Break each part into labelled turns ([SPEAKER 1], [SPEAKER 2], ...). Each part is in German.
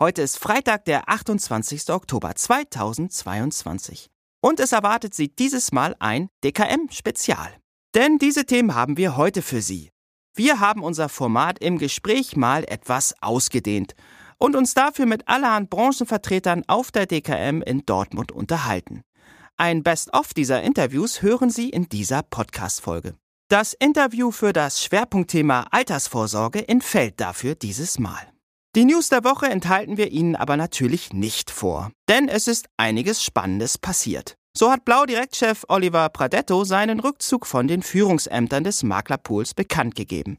[SPEAKER 1] Heute ist Freitag, der 28. Oktober 2022. Und es erwartet Sie dieses Mal ein DKM-Spezial. Denn diese Themen haben wir heute für Sie. Wir haben unser Format im Gespräch mal etwas ausgedehnt und uns dafür mit allerhand Branchenvertretern auf der DKM in Dortmund unterhalten. Ein Best-of dieser Interviews hören Sie in dieser Podcast-Folge. Das Interview für das Schwerpunktthema Altersvorsorge entfällt dafür dieses Mal. Die News der Woche enthalten wir Ihnen aber natürlich nicht vor, denn es ist einiges Spannendes passiert. So hat Blau-Direktchef Oliver Pradetto seinen Rückzug von den Führungsämtern des Maklerpools bekannt gegeben.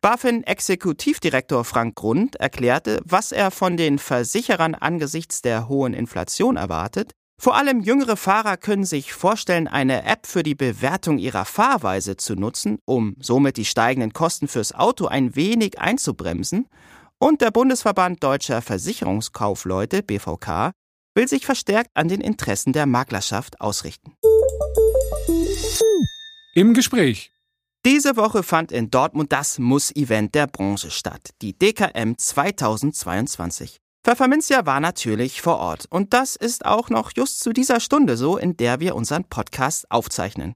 [SPEAKER 1] BaFin-Exekutivdirektor Frank Grund erklärte, was er von den Versicherern angesichts der hohen Inflation erwartet. Vor allem jüngere Fahrer können sich vorstellen, eine App für die Bewertung ihrer Fahrweise zu nutzen, um somit die steigenden Kosten fürs Auto ein wenig einzubremsen. Und der Bundesverband Deutscher Versicherungskaufleute BVK will sich verstärkt an den Interessen der Maklerschaft ausrichten.
[SPEAKER 2] Im Gespräch.
[SPEAKER 1] Diese Woche fand in Dortmund das Muss-Event der Branche statt, die DKM 2022. Pfefferminzia war natürlich vor Ort und das ist auch noch just zu dieser Stunde so, in der wir unseren Podcast aufzeichnen.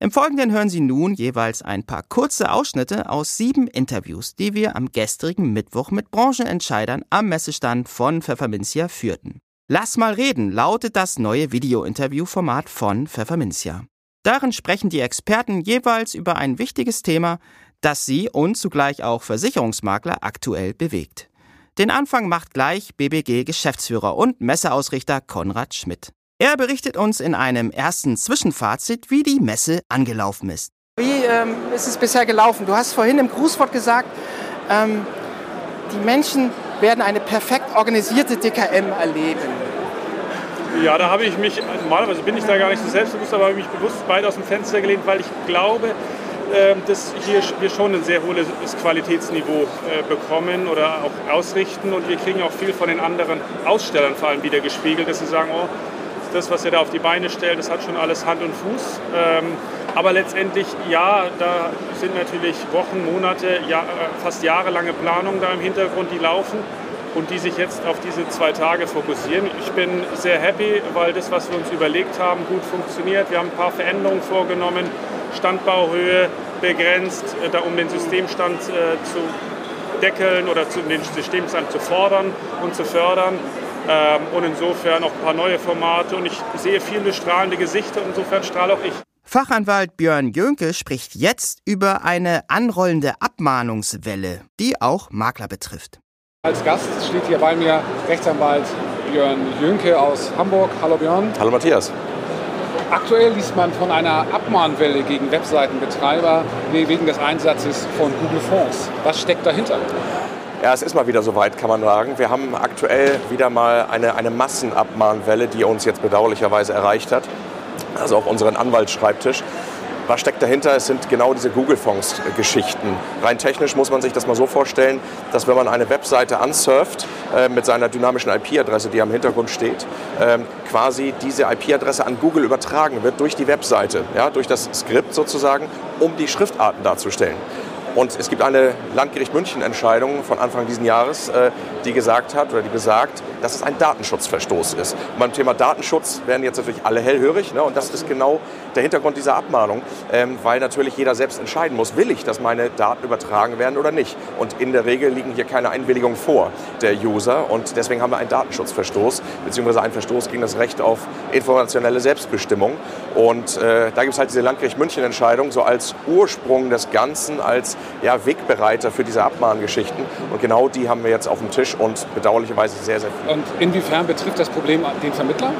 [SPEAKER 1] Im Folgenden hören Sie nun jeweils ein paar kurze Ausschnitte aus sieben Interviews, die wir am gestrigen Mittwoch mit Branchenentscheidern am Messestand von Pfefferminzia führten. Lass mal reden lautet das neue Video-Interview-Format von Pfefferminzia. Darin sprechen die Experten jeweils über ein wichtiges Thema, das sie und zugleich auch Versicherungsmakler aktuell bewegt. Den Anfang macht gleich BBG-Geschäftsführer und Messeausrichter Konrad Schmidt. Er berichtet uns in einem ersten Zwischenfazit, wie die Messe angelaufen ist.
[SPEAKER 3] Wie ähm, ist es bisher gelaufen? Du hast vorhin im Grußwort gesagt, ähm, die Menschen werden eine perfekt organisierte DKM erleben.
[SPEAKER 4] Ja, da habe ich mich, normalerweise bin ich da gar nicht so selbstbewusst, aber habe ich mich bewusst weit aus dem Fenster gelehnt, weil ich glaube, ähm, dass hier wir schon ein sehr hohes Qualitätsniveau äh, bekommen oder auch ausrichten und wir kriegen auch viel von den anderen Ausstellern vor allem wieder gespiegelt, dass sie sagen, oh, das, was ihr da auf die Beine stellt, das hat schon alles Hand und Fuß. Ähm, aber letztendlich, ja, da sind natürlich Wochen, Monate, ja, äh, fast jahrelange Planungen da im Hintergrund, die laufen und die sich jetzt auf diese zwei Tage fokussieren. Ich bin sehr happy, weil das, was wir uns überlegt haben, gut funktioniert. Wir haben ein paar Veränderungen vorgenommen, Standbauhöhe begrenzt, äh, da um den Systemstand äh, zu deckeln oder zu, den Systemstand zu fordern und zu fördern. Ähm, und insofern auch ein paar neue Formate und ich sehe viele strahlende Gesichter und insofern strahle auch ich.
[SPEAKER 1] Fachanwalt Björn Jönke spricht jetzt über eine anrollende Abmahnungswelle, die auch Makler betrifft.
[SPEAKER 5] Als Gast steht hier bei mir Rechtsanwalt Björn Jönke aus Hamburg. Hallo Björn.
[SPEAKER 6] Hallo Matthias.
[SPEAKER 5] Aktuell liest man von einer Abmahnwelle gegen Webseitenbetreiber wegen des Einsatzes von Google Fonds. Was steckt dahinter?
[SPEAKER 6] Ja, es ist mal wieder soweit, kann man sagen. Wir haben aktuell wieder mal eine, eine Massenabmahnwelle, die uns jetzt bedauerlicherweise erreicht hat. Also auch unseren Anwaltsschreibtisch. Was steckt dahinter? Es sind genau diese Google-Fonds-Geschichten. Rein technisch muss man sich das mal so vorstellen, dass wenn man eine Webseite ansurft äh, mit seiner dynamischen IP-Adresse, die am Hintergrund steht, äh, quasi diese IP-Adresse an Google übertragen wird durch die Webseite, ja, durch das Skript sozusagen, um die Schriftarten darzustellen. Und es gibt eine Landgericht München-Entscheidung von Anfang dieses Jahres, äh, die gesagt hat oder die besagt, dass es ein Datenschutzverstoß ist. Und beim Thema Datenschutz werden jetzt natürlich alle hellhörig. Ne? Und das ist genau der Hintergrund dieser Abmahnung, ähm, weil natürlich jeder selbst entscheiden muss, will ich, dass meine Daten übertragen werden oder nicht. Und in der Regel liegen hier keine Einwilligungen vor der User. Und deswegen haben wir einen Datenschutzverstoß, beziehungsweise einen Verstoß gegen das Recht auf informationelle Selbstbestimmung. Und äh, da gibt es halt diese Landgericht München-Entscheidung so als Ursprung des Ganzen, als ja, Wegbereiter für diese Abmahngeschichten. Und genau die haben wir jetzt auf dem Tisch und bedauerlicherweise sehr, sehr viel.
[SPEAKER 5] Und inwiefern betrifft das Problem den Vermittler?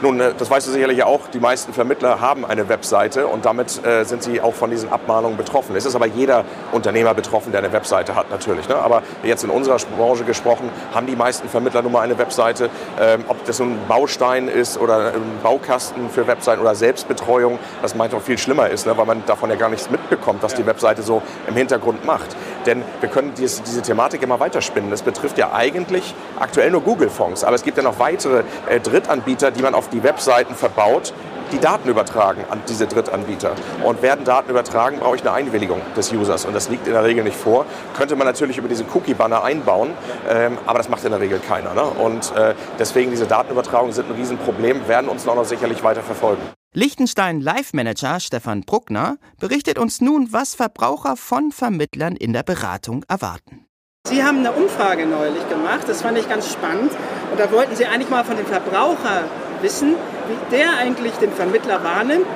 [SPEAKER 6] Nun, äh, das weißt du sicherlich auch, die meisten Vermittler haben eine Webseite und damit äh, sind sie auch von diesen Abmahnungen betroffen. Es ist aber jeder Unternehmer betroffen, der eine Webseite hat natürlich. Ne? Aber jetzt in unserer Branche gesprochen, haben die meisten Vermittler nun mal eine Webseite. Ähm, ob das ein Baustein ist oder ein Baukasten für Webseiten oder Selbstbetreuung, das manchmal viel schlimmer ist, ne? weil man davon ja gar nichts mitbekommt, was die Webseite so im Hintergrund macht. Denn wir können diese, diese Thematik immer weiterspinnen. Das betrifft ja eigentlich aktuell nur Google-Fonds, aber es gibt ja noch weitere äh, Drittanbieter, die man auf die Webseiten verbaut, die Daten übertragen an diese Drittanbieter. Und werden Daten übertragen, brauche ich eine Einwilligung des Users. Und das liegt in der Regel nicht vor. Könnte man natürlich über diese Cookie-Banner einbauen, ähm, aber das macht in der Regel keiner. Ne? Und äh, deswegen diese Datenübertragungen sind ein Riesenproblem, werden uns noch sicherlich weiter verfolgen.
[SPEAKER 1] Liechtenstein Live Manager Stefan Bruckner berichtet uns nun, was Verbraucher von Vermittlern in der Beratung erwarten.
[SPEAKER 3] Sie haben eine Umfrage neulich gemacht, das fand ich ganz spannend. Und da wollten Sie eigentlich mal von den Verbraucher wissen, wie der eigentlich den Vermittler wahrnimmt,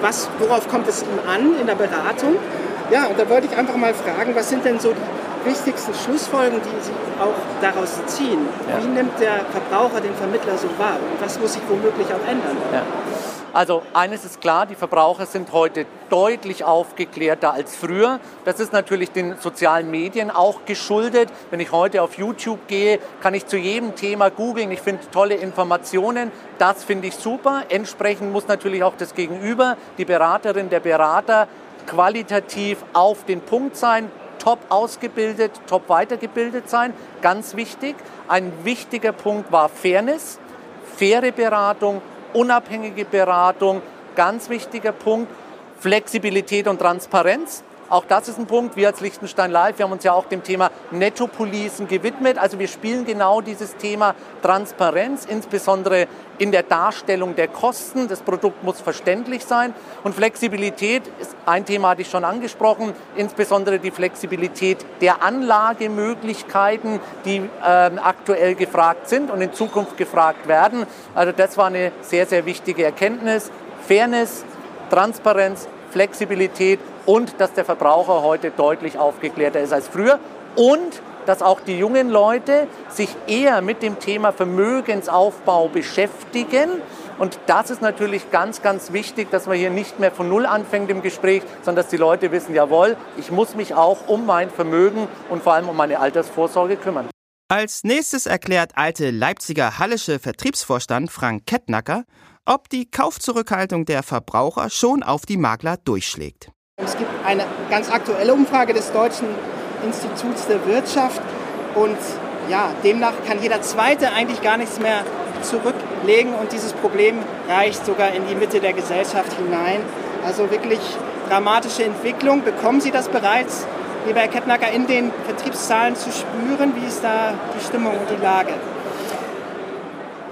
[SPEAKER 3] was, worauf kommt es ihm an in der Beratung. Ja, und da wollte ich einfach mal fragen, was sind denn so die wichtigsten Schlussfolgerungen, die Sie auch daraus ziehen? Ja. Wie nimmt der Verbraucher den Vermittler so wahr und was muss sich womöglich auch ändern?
[SPEAKER 7] Ja. Also eines ist klar, die Verbraucher sind heute deutlich aufgeklärter als früher. Das ist natürlich den sozialen Medien auch geschuldet. Wenn ich heute auf YouTube gehe, kann ich zu jedem Thema googeln. Ich finde tolle Informationen. Das finde ich super. Entsprechend muss natürlich auch das Gegenüber, die Beraterin, der Berater, qualitativ auf den Punkt sein, top ausgebildet, top weitergebildet sein. Ganz wichtig. Ein wichtiger Punkt war Fairness, faire Beratung, unabhängige Beratung, ganz wichtiger Punkt, Flexibilität und Transparenz. Auch das ist ein Punkt. Wir als Liechtenstein Live, wir haben uns ja auch dem Thema Nettopolicen gewidmet. Also wir spielen genau dieses Thema Transparenz, insbesondere in der Darstellung der Kosten. Das Produkt muss verständlich sein. Und Flexibilität ist ein Thema, hatte ich schon angesprochen, insbesondere die Flexibilität der Anlagemöglichkeiten, die äh, aktuell gefragt sind und in Zukunft gefragt werden. Also das war eine sehr, sehr wichtige Erkenntnis. Fairness, Transparenz, Flexibilität und dass der Verbraucher heute deutlich aufgeklärter ist als früher und dass auch die jungen Leute sich eher mit dem Thema Vermögensaufbau beschäftigen. Und das ist natürlich ganz, ganz wichtig, dass man hier nicht mehr von Null anfängt im Gespräch, sondern dass die Leute wissen, jawohl, ich muss mich auch um mein Vermögen und vor allem um meine Altersvorsorge kümmern.
[SPEAKER 1] Als nächstes erklärt alte Leipziger Hallische Vertriebsvorstand Frank Kettnacker, ob die Kaufzurückhaltung der Verbraucher schon auf die Makler durchschlägt.
[SPEAKER 3] Es gibt eine ganz aktuelle Umfrage des Deutschen Instituts der Wirtschaft und ja, demnach kann jeder Zweite eigentlich gar nichts mehr zurücklegen und dieses Problem reicht sogar in die Mitte der Gesellschaft hinein. Also wirklich dramatische Entwicklung. Bekommen Sie das bereits, lieber Herr Kettnacker, in den Vertriebszahlen zu spüren? Wie ist da die Stimmung und die Lage?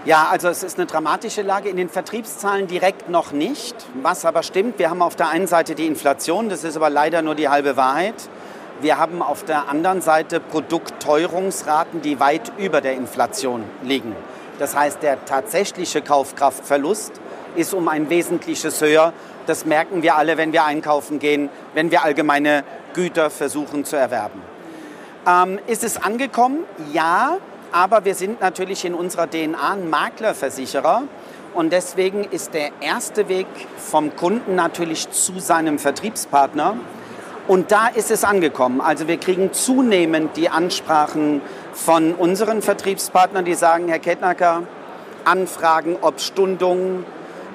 [SPEAKER 8] Ja, also es ist eine dramatische Lage in den Vertriebszahlen direkt noch nicht. Was aber stimmt, wir haben auf der einen Seite die Inflation, das ist aber leider nur die halbe Wahrheit. Wir haben auf der anderen Seite Produktteuerungsraten, die weit über der Inflation liegen. Das heißt, der tatsächliche Kaufkraftverlust ist um ein wesentliches höher. Das merken wir alle, wenn wir einkaufen gehen, wenn wir allgemeine Güter versuchen zu erwerben. Ähm, ist es angekommen? Ja, aber wir sind natürlich in unserer DNA ein Maklerversicherer. Und deswegen ist der erste Weg vom Kunden natürlich zu seinem Vertriebspartner. Und da ist es angekommen. Also wir kriegen zunehmend die Ansprachen von unseren Vertriebspartnern, die sagen, Herr Kettnacker, Anfragen, ob Stundungen,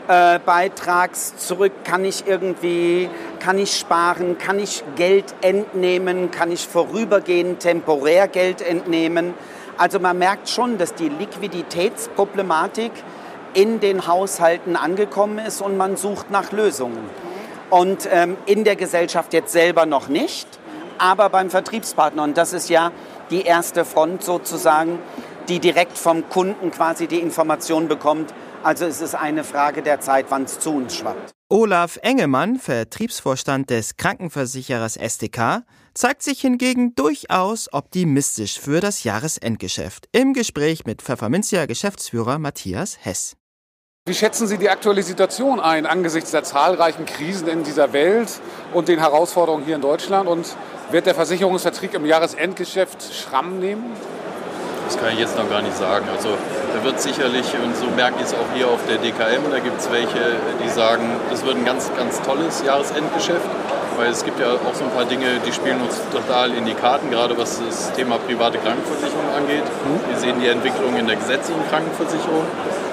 [SPEAKER 8] äh, Beitrags zurück, kann ich irgendwie, kann ich sparen, kann ich Geld entnehmen, kann ich vorübergehend temporär Geld entnehmen. Also man merkt schon, dass die Liquiditätsproblematik in den Haushalten angekommen ist und man sucht nach Lösungen. Und ähm, in der Gesellschaft jetzt selber noch nicht, aber beim Vertriebspartner. Und das ist ja die erste Front sozusagen, die direkt vom Kunden quasi die Information bekommt. Also es ist eine Frage der Zeit, wann es zu uns schwappt.
[SPEAKER 1] Olaf Engemann, Vertriebsvorstand des Krankenversicherers STK, zeigt sich hingegen durchaus optimistisch für das Jahresendgeschäft im Gespräch mit Pfefferminzia Geschäftsführer Matthias Hess.
[SPEAKER 5] Wie schätzen Sie die aktuelle Situation ein angesichts der zahlreichen Krisen in dieser Welt und den Herausforderungen hier in Deutschland? Und wird der Versicherungsvertrieb im Jahresendgeschäft Schramm nehmen?
[SPEAKER 9] Das kann ich jetzt noch gar nicht sagen. Also da wird sicherlich, und so merke ich es auch hier auf der DKM, da gibt es welche, die sagen, das wird ein ganz, ganz tolles Jahresendgeschäft weil es gibt ja auch so ein paar Dinge, die spielen uns total in die Karten, gerade was das Thema private Krankenversicherung angeht. Wir sehen die Entwicklung in der gesetzlichen Krankenversicherung.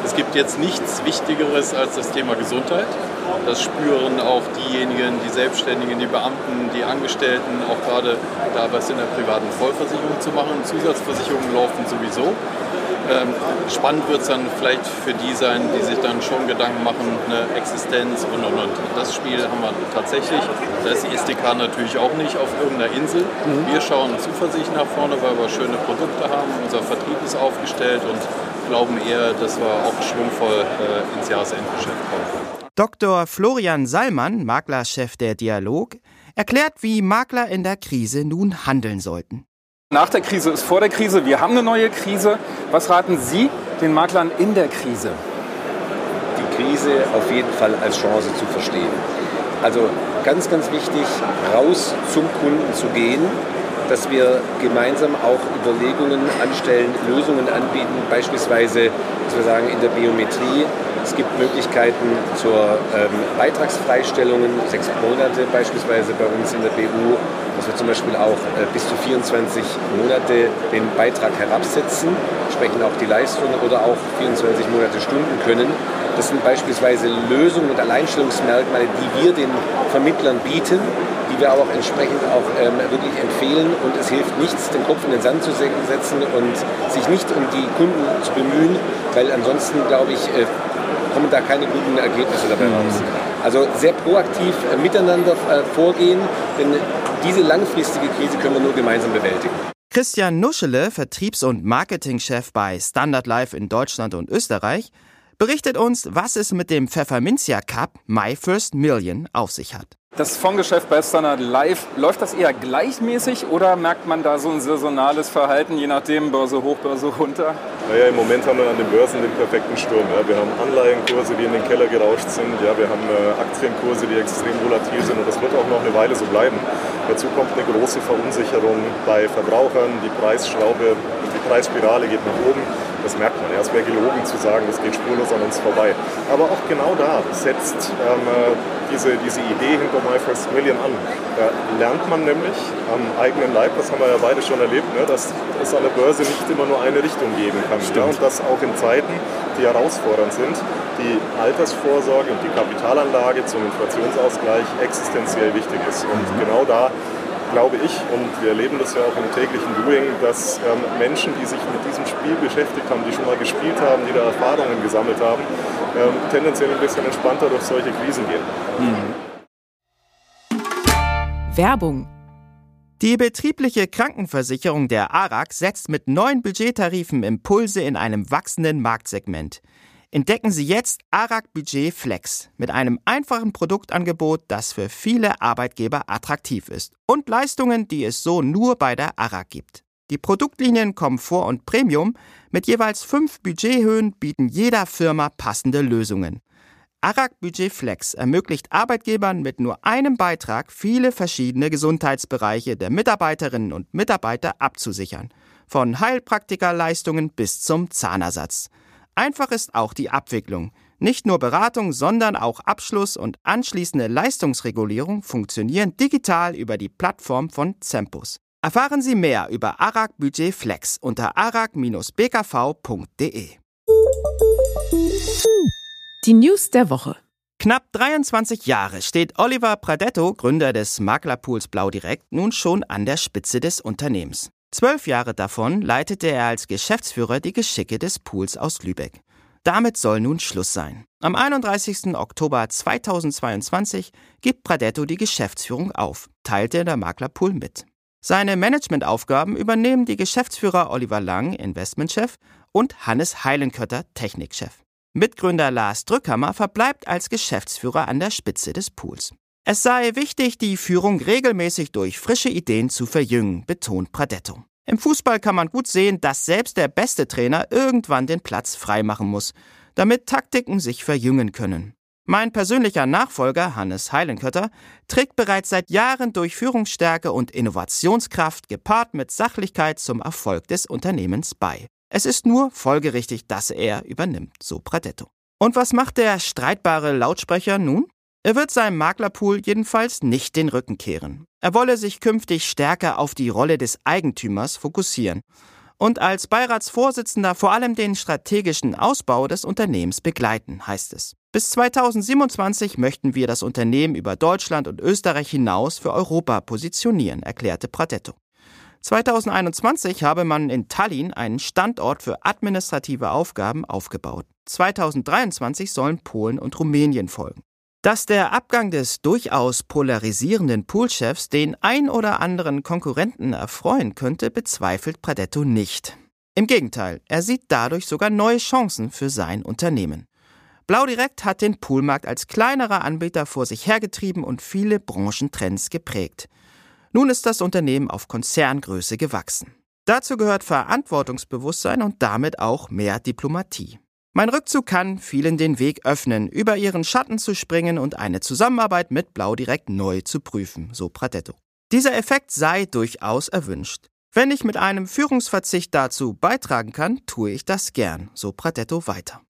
[SPEAKER 9] Es gibt jetzt nichts Wichtigeres als das Thema Gesundheit. Das spüren auch diejenigen, die Selbstständigen, die Beamten, die Angestellten, auch gerade da was in der privaten Vollversicherung zu machen. Zusatzversicherungen laufen sowieso. Ähm, spannend wird es dann vielleicht für die sein, die sich dann schon Gedanken machen, eine Existenz und und und. Das Spiel haben wir tatsächlich. Da ist die SDK natürlich auch nicht auf irgendeiner Insel. Mhm. Wir schauen zuversichtlich nach vorne, weil wir schöne Produkte haben. Unser Vertrieb ist aufgestellt und glauben eher, dass wir auch schwungvoll äh, ins Jahresendgeschäft kommen.
[SPEAKER 1] Dr. Florian Sallmann, Maklerchef der Dialog, erklärt, wie Makler in der Krise nun handeln sollten.
[SPEAKER 10] Nach der Krise ist vor der Krise. Wir haben eine neue Krise. Was raten Sie den Maklern in der Krise?
[SPEAKER 11] Die Krise auf jeden Fall als Chance zu verstehen. Also ganz, ganz wichtig, raus zum Kunden zu gehen, dass wir gemeinsam auch Überlegungen anstellen, Lösungen anbieten, beispielsweise, dass in der Biometrie, es gibt Möglichkeiten zur ähm, Beitragsfreistellungen, sechs Monate beispielsweise bei uns in der BU, dass wir zum Beispiel auch äh, bis zu 24 Monate den Beitrag herabsetzen, sprechen auch die Leistungen oder auch 24 Monate Stunden können. Das sind beispielsweise Lösungen und Alleinstellungsmerkmale, die wir den Vermittlern bieten, die wir aber auch entsprechend auch ähm, wirklich empfehlen. Und es hilft nichts, den Kopf in den Sand zu setzen und sich nicht um die Kunden zu bemühen, weil ansonsten, glaube ich, äh, kommen da keine guten Ergebnisse dabei raus. Also sehr proaktiv äh, miteinander äh, vorgehen, denn diese langfristige Krise können wir nur gemeinsam bewältigen.
[SPEAKER 1] Christian Nuschele, Vertriebs- und Marketingchef bei Standard Life in Deutschland und Österreich, berichtet uns, was es mit dem Pfefferminzia Cup My First Million auf sich hat.
[SPEAKER 10] Das Fondsgeschäft bei Standard Live, läuft das eher gleichmäßig oder merkt man da so ein saisonales Verhalten, je nachdem, Börse hoch, Börse runter?
[SPEAKER 12] Naja, im Moment haben wir an den Börsen den perfekten Sturm. Ja. Wir haben Anleihenkurse, die in den Keller gerauscht sind. Ja, wir haben äh, Aktienkurse, die extrem volatil sind. Und das wird auch noch eine Weile so bleiben. Dazu kommt eine große Verunsicherung bei Verbrauchern. Die Preisschraube, die Preisspirale geht nach oben. Das merkt man. Ja, es wäre gelogen zu sagen, das geht spurlos an uns vorbei. Aber auch genau da setzt ähm, äh, diese, diese Idee hinter My First Million an. Da lernt man nämlich am eigenen Leib, das haben wir ja beide schon erlebt, ne, dass es an der Börse nicht immer nur eine Richtung geben kann. Ja, und dass auch in Zeiten, die herausfordernd sind, die Altersvorsorge und die Kapitalanlage zum Inflationsausgleich existenziell wichtig ist. Und mhm. genau da glaube ich, und wir erleben das ja auch im täglichen Doing, dass ähm, Menschen, die sich mit diesem Spiel beschäftigt haben, die schon mal gespielt haben, die da Erfahrungen gesammelt haben, ähm, tendenziell ein bisschen entspannter durch solche Krisen gehen. Mhm.
[SPEAKER 13] Werbung
[SPEAKER 1] die betriebliche Krankenversicherung der ARAG setzt mit neuen Budgettarifen Impulse in einem wachsenden Marktsegment. Entdecken Sie jetzt ARAG Budget Flex mit einem einfachen Produktangebot, das für viele Arbeitgeber attraktiv ist und Leistungen, die es so nur bei der ARAG gibt. Die Produktlinien Komfort und Premium mit jeweils fünf Budgethöhen bieten jeder Firma passende Lösungen. ARAG Budget Flex ermöglicht Arbeitgebern mit nur einem Beitrag viele verschiedene Gesundheitsbereiche der Mitarbeiterinnen und Mitarbeiter abzusichern, von Heilpraktikerleistungen bis zum Zahnersatz. Einfach ist auch die Abwicklung. Nicht nur Beratung, sondern auch Abschluss und anschließende Leistungsregulierung funktionieren digital über die Plattform von Zempus. Erfahren Sie mehr über ARAG Budget Flex unter arag-bkv.de.
[SPEAKER 13] Die News der Woche.
[SPEAKER 1] Knapp 23 Jahre steht Oliver Pradetto, Gründer des Maklerpools Blau Direkt, nun schon an der Spitze des Unternehmens. Zwölf Jahre davon leitete er als Geschäftsführer die Geschicke des Pools aus Lübeck. Damit soll nun Schluss sein. Am 31. Oktober 2022 gibt Pradetto die Geschäftsführung auf, teilte der Maklerpool mit. Seine Managementaufgaben übernehmen die Geschäftsführer Oliver Lang, Investmentchef, und Hannes Heilenkötter, Technikchef. Mitgründer Lars Drückhammer verbleibt als Geschäftsführer an der Spitze des Pools. Es sei wichtig, die Führung regelmäßig durch frische Ideen zu verjüngen, betont Pradetto. Im Fußball kann man gut sehen, dass selbst der beste Trainer irgendwann den Platz freimachen muss, damit Taktiken sich verjüngen können. Mein persönlicher Nachfolger, Hannes Heilenkötter, trägt bereits seit Jahren durch Führungsstärke und Innovationskraft gepaart mit Sachlichkeit zum Erfolg des Unternehmens bei. Es ist nur folgerichtig, dass er übernimmt, so Pradetto. Und was macht der streitbare Lautsprecher nun? Er wird seinem Maklerpool jedenfalls nicht den Rücken kehren. Er wolle sich künftig stärker auf die Rolle des Eigentümers fokussieren und als Beiratsvorsitzender vor allem den strategischen Ausbau des Unternehmens begleiten, heißt es. Bis 2027 möchten wir das Unternehmen über Deutschland und Österreich hinaus für Europa positionieren, erklärte Pradetto. 2021 habe man in Tallinn einen Standort für administrative Aufgaben aufgebaut. 2023 sollen Polen und Rumänien folgen. Dass der Abgang des durchaus polarisierenden Poolchefs den ein oder anderen Konkurrenten erfreuen könnte, bezweifelt Pradetto nicht. Im Gegenteil, er sieht dadurch sogar neue Chancen für sein Unternehmen. Blau Direkt hat den Poolmarkt als kleinerer Anbieter vor sich hergetrieben und viele Branchentrends geprägt. Nun ist das Unternehmen auf Konzerngröße gewachsen. Dazu gehört Verantwortungsbewusstsein und damit auch mehr Diplomatie. Mein Rückzug kann vielen den Weg öffnen, über ihren Schatten zu springen und eine Zusammenarbeit mit Blau direkt neu zu prüfen, so Pradetto. Dieser Effekt sei durchaus erwünscht. Wenn ich mit einem Führungsverzicht dazu beitragen kann, tue ich das gern, so Pradetto weiter.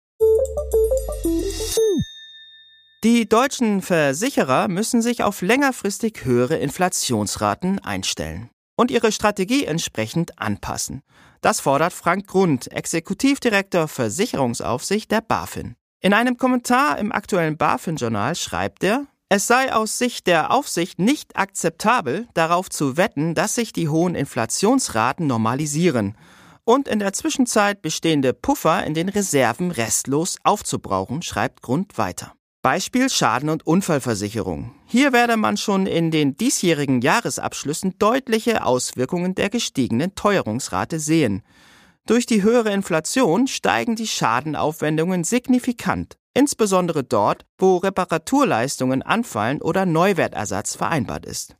[SPEAKER 1] Die deutschen Versicherer müssen sich auf längerfristig höhere Inflationsraten einstellen und ihre Strategie entsprechend anpassen. Das fordert Frank Grund, Exekutivdirektor Versicherungsaufsicht der BaFin. In einem Kommentar im aktuellen BaFin-Journal schreibt er, es sei aus Sicht der Aufsicht nicht akzeptabel, darauf zu wetten, dass sich die hohen Inflationsraten normalisieren und in der Zwischenzeit bestehende Puffer in den Reserven restlos aufzubrauchen, schreibt Grund weiter. Beispiel Schaden- und Unfallversicherung. Hier werde man schon in den diesjährigen Jahresabschlüssen deutliche Auswirkungen der gestiegenen Teuerungsrate sehen. Durch die höhere Inflation steigen die Schadenaufwendungen signifikant, insbesondere dort, wo Reparaturleistungen anfallen oder Neuwertersatz vereinbart ist.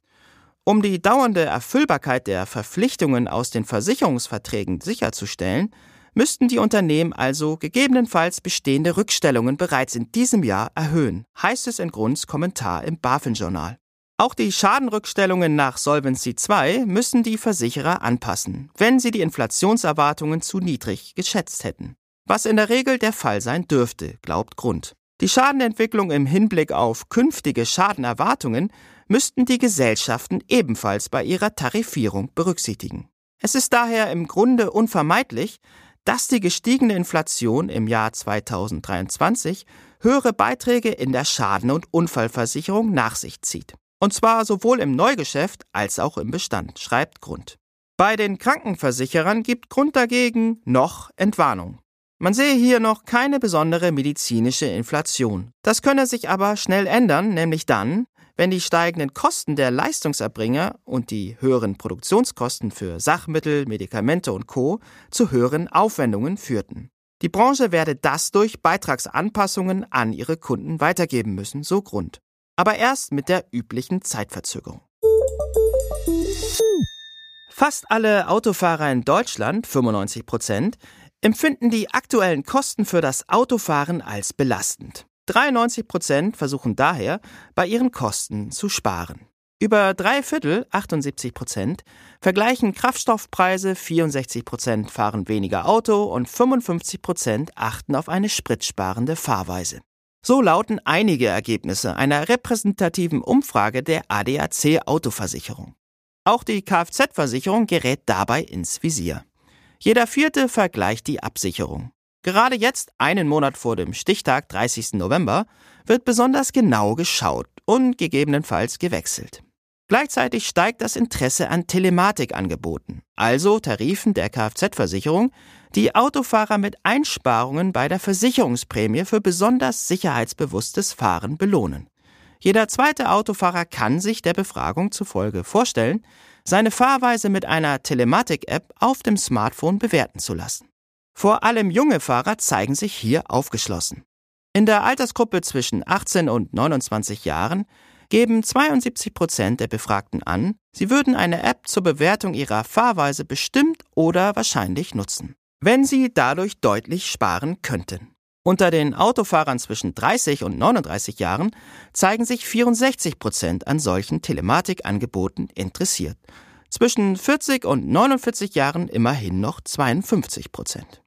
[SPEAKER 1] Um die dauernde Erfüllbarkeit der Verpflichtungen aus den Versicherungsverträgen sicherzustellen, müssten die Unternehmen also gegebenenfalls bestehende Rückstellungen bereits in diesem Jahr erhöhen, heißt es in Grunds Kommentar im BaFin-Journal. Auch die Schadenrückstellungen nach Solvency II müssen die Versicherer anpassen, wenn sie die Inflationserwartungen zu niedrig geschätzt hätten. Was in der Regel der Fall sein dürfte, glaubt Grund. Die Schadenentwicklung im Hinblick auf künftige Schadenerwartungen müssten die Gesellschaften ebenfalls bei ihrer Tarifierung berücksichtigen. Es ist daher im Grunde unvermeidlich, dass die gestiegene Inflation im Jahr 2023 höhere Beiträge in der Schaden- und Unfallversicherung nach sich zieht. Und zwar sowohl im Neugeschäft als auch im Bestand, schreibt Grund. Bei den Krankenversicherern gibt Grund dagegen noch Entwarnung. Man sehe hier noch keine besondere medizinische Inflation. Das könne sich aber schnell ändern, nämlich dann, wenn die steigenden Kosten der Leistungserbringer und die höheren Produktionskosten für Sachmittel, Medikamente und Co. zu höheren Aufwendungen führten. Die Branche werde das durch Beitragsanpassungen an ihre Kunden weitergeben müssen, so Grund. Aber erst mit der üblichen Zeitverzögerung. Fast alle Autofahrer in Deutschland, 95 Prozent, empfinden die aktuellen Kosten für das Autofahren als belastend. 93 Prozent versuchen daher, bei ihren Kosten zu sparen. Über drei Viertel, 78 Prozent, vergleichen Kraftstoffpreise, 64 Prozent fahren weniger Auto und 55 Prozent achten auf eine spritsparende Fahrweise. So lauten einige Ergebnisse einer repräsentativen Umfrage der ADAC Autoversicherung. Auch die Kfz-Versicherung gerät dabei ins Visier. Jeder vierte vergleicht die Absicherung. Gerade jetzt, einen Monat vor dem Stichtag 30. November, wird besonders genau geschaut und gegebenenfalls gewechselt. Gleichzeitig steigt das Interesse an Telematikangeboten, also Tarifen der Kfz-Versicherung, die Autofahrer mit Einsparungen bei der Versicherungsprämie für besonders sicherheitsbewusstes Fahren belohnen. Jeder zweite Autofahrer kann sich der Befragung zufolge vorstellen, seine Fahrweise mit einer Telematik-App auf dem Smartphone bewerten zu lassen. Vor allem junge Fahrer zeigen sich hier aufgeschlossen. In der Altersgruppe zwischen 18 und 29 Jahren geben 72 Prozent der Befragten an, sie würden eine App zur Bewertung ihrer Fahrweise bestimmt oder wahrscheinlich nutzen, wenn sie dadurch deutlich sparen könnten. Unter den Autofahrern zwischen 30 und 39 Jahren zeigen sich 64 Prozent an solchen Telematikangeboten interessiert. Zwischen 40 und 49 Jahren immerhin noch 52 Prozent.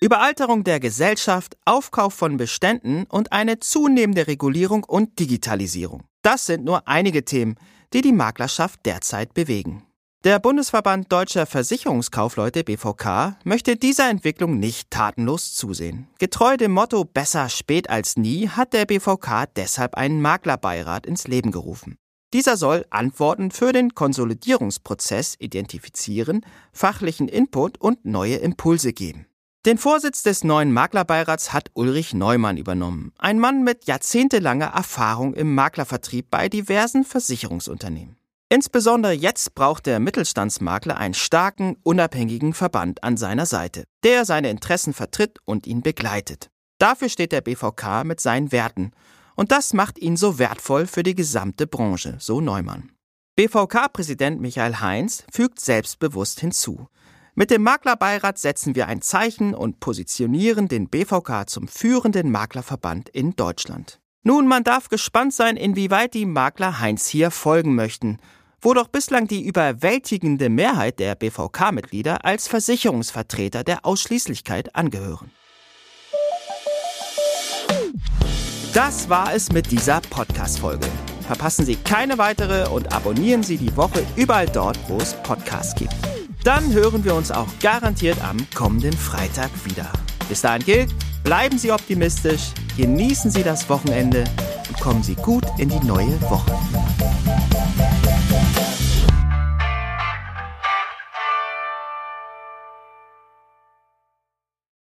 [SPEAKER 1] Überalterung der Gesellschaft, Aufkauf von Beständen und eine zunehmende Regulierung und Digitalisierung. Das sind nur einige Themen, die die Maklerschaft derzeit bewegen. Der Bundesverband Deutscher Versicherungskaufleute BVK möchte dieser Entwicklung nicht tatenlos zusehen. Getreu dem Motto besser spät als nie hat der BVK deshalb einen Maklerbeirat ins Leben gerufen. Dieser soll Antworten für den Konsolidierungsprozess identifizieren, fachlichen Input und neue Impulse geben. Den Vorsitz des neuen Maklerbeirats hat Ulrich Neumann übernommen, ein Mann mit jahrzehntelanger Erfahrung im Maklervertrieb bei diversen Versicherungsunternehmen. Insbesondere jetzt braucht der Mittelstandsmakler einen starken, unabhängigen Verband an seiner Seite, der seine Interessen vertritt und ihn begleitet. Dafür steht der BVK mit seinen Werten, und das macht ihn so wertvoll für die gesamte Branche, so Neumann. BVK-Präsident Michael Heinz fügt selbstbewusst hinzu. Mit dem Maklerbeirat setzen wir ein Zeichen und positionieren den BVK zum führenden Maklerverband in Deutschland. Nun, man darf gespannt sein, inwieweit die Makler Heinz hier folgen möchten, wo doch bislang die überwältigende Mehrheit der BVK-Mitglieder als Versicherungsvertreter der Ausschließlichkeit angehören. Das war es mit dieser Podcast-Folge. Verpassen Sie keine weitere und abonnieren Sie die Woche überall dort, wo es Podcasts gibt. Dann hören wir uns auch garantiert am kommenden Freitag wieder. Bis dahin gilt, bleiben Sie optimistisch, genießen Sie das Wochenende und kommen Sie gut in die neue Woche.